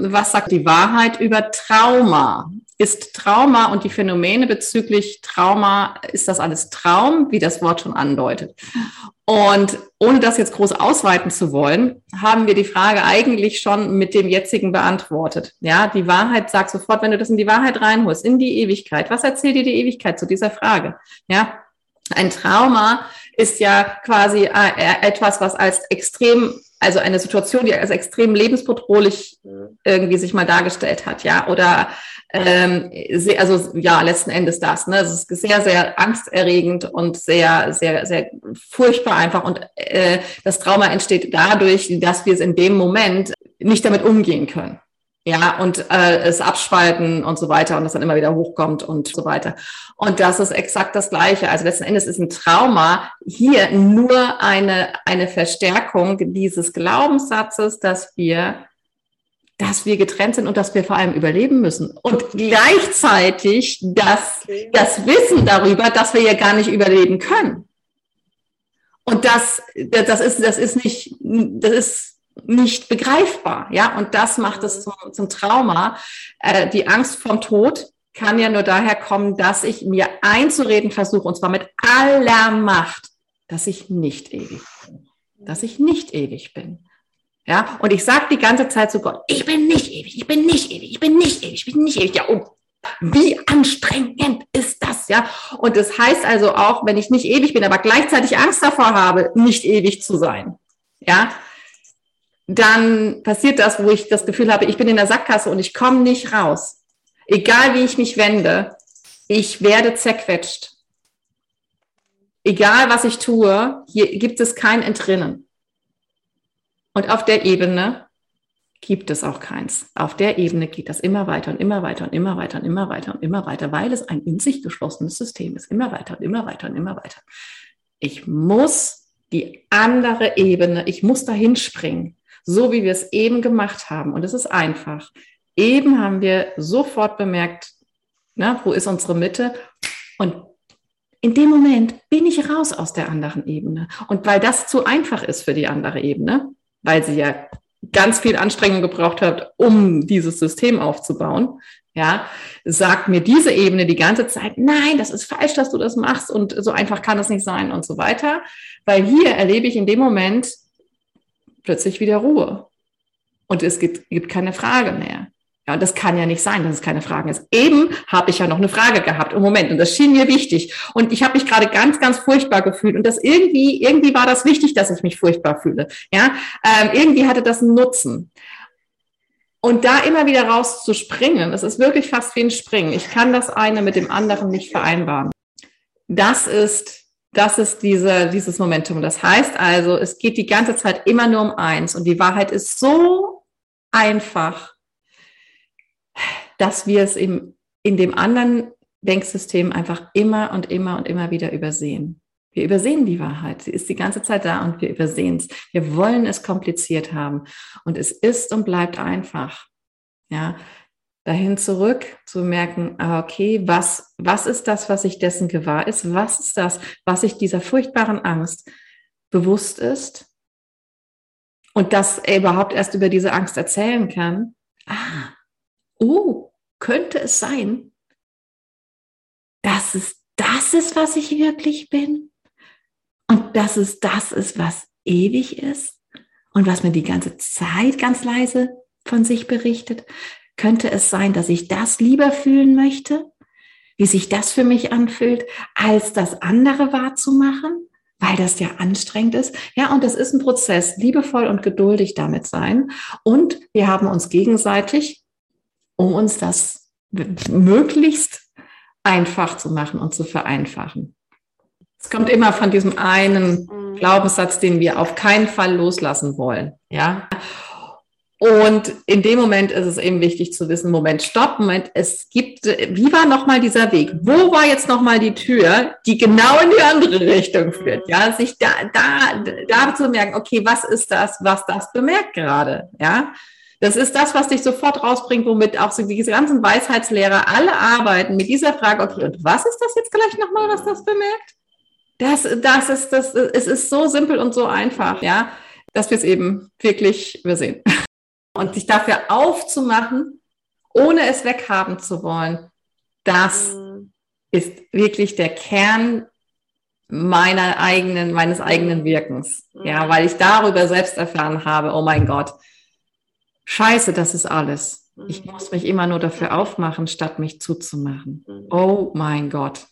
was sagt die Wahrheit über Trauma? Ist Trauma und die Phänomene bezüglich Trauma, ist das alles Traum, wie das Wort schon andeutet? Und ohne das jetzt groß ausweiten zu wollen, haben wir die Frage eigentlich schon mit dem jetzigen beantwortet. Ja, die Wahrheit sagt sofort, wenn du das in die Wahrheit reinholst, in die Ewigkeit. Was erzählt dir die Ewigkeit zu dieser Frage? Ja, ein Trauma ist ja quasi äh, etwas, was als extrem also eine Situation, die als extrem lebensbedrohlich irgendwie sich mal dargestellt hat, ja, oder ähm, also ja, letzten Endes das. Ne? Es ist sehr, sehr angsterregend und sehr, sehr, sehr furchtbar einfach. Und äh, das Trauma entsteht dadurch, dass wir es in dem Moment nicht damit umgehen können. Ja, und äh, es abspalten und so weiter und das dann immer wieder hochkommt und so weiter. Und das ist exakt das Gleiche. Also letzten Endes ist ein Trauma hier nur eine, eine Verstärkung dieses Glaubenssatzes, dass wir dass wir getrennt sind und dass wir vor allem überleben müssen. Und gleichzeitig das, das Wissen darüber, dass wir ja gar nicht überleben können. Und das, das ist, das ist nicht, das ist nicht begreifbar, ja. Und das macht es zum, zum Trauma. Äh, die Angst vom Tod kann ja nur daher kommen, dass ich mir einzureden versuche, und zwar mit aller Macht, dass ich nicht ewig bin. Dass ich nicht ewig bin. Ja, und ich sage die ganze Zeit zu Gott, ich bin nicht ewig, ich bin nicht ewig, ich bin nicht ewig, ich bin nicht ewig. Ja, und wie anstrengend ist das, ja? Und das heißt also auch, wenn ich nicht ewig bin, aber gleichzeitig Angst davor habe, nicht ewig zu sein, ja, dann passiert das, wo ich das Gefühl habe, ich bin in der Sackgasse und ich komme nicht raus. Egal wie ich mich wende, ich werde zerquetscht. Egal was ich tue, hier gibt es kein Entrinnen. Und auf der Ebene gibt es auch keins. Auf der Ebene geht das immer weiter und immer weiter und immer weiter und immer weiter und immer weiter, weil es ein in sich geschlossenes System ist. Immer weiter und immer weiter und immer weiter. Ich muss die andere Ebene, ich muss dahin springen, so wie wir es eben gemacht haben. Und es ist einfach. Eben haben wir sofort bemerkt, na, wo ist unsere Mitte? Und in dem Moment bin ich raus aus der anderen Ebene. Und weil das zu einfach ist für die andere Ebene, weil sie ja ganz viel Anstrengung gebraucht hat, um dieses System aufzubauen, ja, sagt mir diese Ebene die ganze Zeit, nein, das ist falsch, dass du das machst und so einfach kann das nicht sein und so weiter. Weil hier erlebe ich in dem Moment plötzlich wieder Ruhe. Und es gibt, gibt keine Frage mehr. Ja, das kann ja nicht sein, dass es keine Fragen ist. Eben habe ich ja noch eine Frage gehabt im Moment und das schien mir wichtig. Und ich habe mich gerade ganz, ganz furchtbar gefühlt und das irgendwie, irgendwie war das wichtig, dass ich mich furchtbar fühle. Ja, ähm, irgendwie hatte das einen Nutzen. Und da immer wieder rauszuspringen, es ist wirklich fast wie ein Springen. Ich kann das eine mit dem anderen nicht vereinbaren. Das ist, das ist diese, dieses Momentum. Das heißt also, es geht die ganze Zeit immer nur um eins und die Wahrheit ist so einfach dass wir es im, in dem anderen Denksystem einfach immer und immer und immer wieder übersehen. Wir übersehen die Wahrheit. Sie ist die ganze Zeit da und wir übersehen es. Wir wollen es kompliziert haben. Und es ist und bleibt einfach. Ja, dahin zurück zu merken, ah, okay, was, was ist das, was ich dessen gewahr ist? Was ist das, was ich dieser furchtbaren Angst bewusst ist? Und dass er überhaupt erst über diese Angst erzählen kann. Ah, oh, könnte es sein, dass es das ist, was ich wirklich bin? Und dass es das ist, was ewig ist? Und was mir die ganze Zeit ganz leise von sich berichtet? Könnte es sein, dass ich das lieber fühlen möchte? Wie sich das für mich anfühlt, als das andere wahrzumachen? Weil das ja anstrengend ist. Ja, und das ist ein Prozess, liebevoll und geduldig damit sein. Und wir haben uns gegenseitig um uns das möglichst einfach zu machen und zu vereinfachen. Es kommt immer von diesem einen mhm. Glaubenssatz, den wir auf keinen Fall loslassen wollen. Ja. Und in dem Moment ist es eben wichtig zu wissen, Moment, stopp, Moment, es gibt, wie war nochmal dieser Weg? Wo war jetzt nochmal die Tür, die genau in die andere Richtung führt? Ja, sich da, da, da zu merken, okay, was ist das, was das bemerkt gerade? Ja, das ist das, was dich sofort rausbringt, womit auch so diese ganzen Weisheitslehrer alle arbeiten mit dieser Frage, okay, und was ist das jetzt gleich nochmal, was das bemerkt? Das, das ist, das, es ist so simpel und so einfach, ja, dass wir es eben wirklich übersehen. Und sich dafür aufzumachen, ohne es weghaben zu wollen, das mhm. ist wirklich der Kern meiner eigenen, meines eigenen Wirkens. Mhm. Ja, weil ich darüber selbst erfahren habe, oh mein Gott, scheiße, das ist alles. Ich mhm. muss mich immer nur dafür aufmachen, statt mich zuzumachen. Mhm. Oh mein Gott.